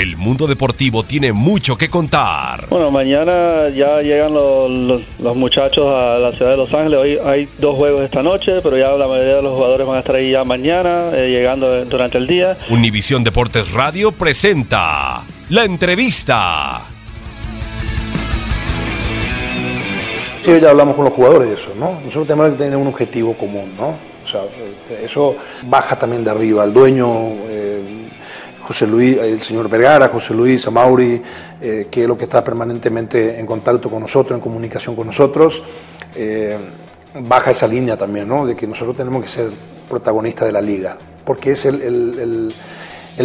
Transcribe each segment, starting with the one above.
El mundo deportivo tiene mucho que contar. Bueno, mañana ya llegan los, los- los muchachos a la ciudad de Los Ángeles. Hoy hay dos juegos esta noche, pero ya la mayoría de los jugadores van a estar ahí ya mañana, eh, llegando durante el día. Univisión Deportes Radio presenta la entrevista. Sí, ya hablamos con los jugadores de eso, ¿no? Nosotros tenemos que tener un objetivo común, ¿no? O sea, eh, eso baja también de arriba. El dueño, eh, José Luis, el señor Vergara, José Luis, Amauri, eh, que es lo que está permanentemente en contacto con nosotros, en comunicación con nosotros, eh, baja esa línea también, ¿no? De que nosotros tenemos que ser protagonistas de la liga, porque es el,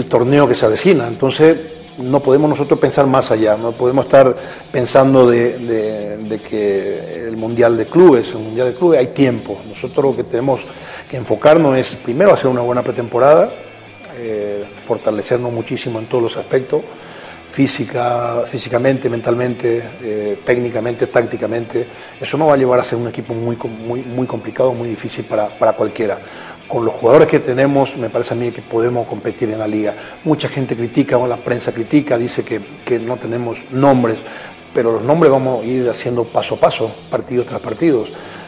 torneo que se avecina. Entonces, no podemos nosotros pensar más allá, no podemos estar pensando de, de- de que el Mundial de Clubes, el Mundial de Clubes hay tiempo. Nosotros lo que tenemos que enfocarnos es primero hacer una buena pretemporada, eh, fortalecernos muchísimo en todos los aspectos, física, físicamente, mentalmente, eh, técnicamente, tácticamente. Eso nos va a llevar a ser un equipo muy, muy, muy complicado, muy difícil para, para cualquiera. Con los jugadores que tenemos, me parece a mí que podemos competir en la liga. Mucha gente critica, o la prensa critica, dice que, que no tenemos nombres, pero los nombres vamos a ir haciendo paso a paso, partido tras partido.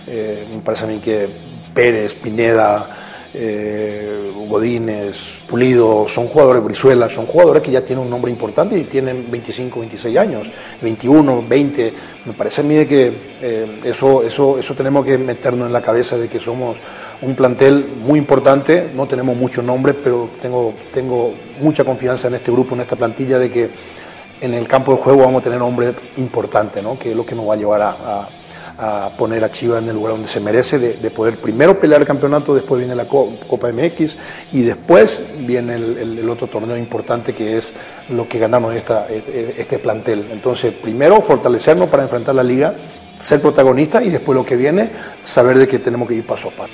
Eh, me parece a mí que Pérez, Pineda, eh, Godínez, Pulido, son jugadores Brizuela, son jugadores que ya tienen un nombre importante y tienen 25, 26 años, 21, 20. Me parece a mí que eh, eso, eso, eso tenemos que meternos en la cabeza de que somos un plantel muy importante, no tenemos muchos nombres, pero tengo, tengo mucha confianza en este grupo, en esta plantilla, de que en el campo de juego vamos a tener hombres importantes, ¿no? que es lo que nos va a llevar a- a poner a Chivas en el lugar donde se merece, de, de poder primero pelear el campeonato, después viene la Co- Copa MX y después viene el, otro torneo importante que es lo que ganamos esta, este este plantel. Entonces, primero fortalecernos para enfrentar la liga, ser protagonistas y después lo que viene, saber de que tenemos que ir paso a paso.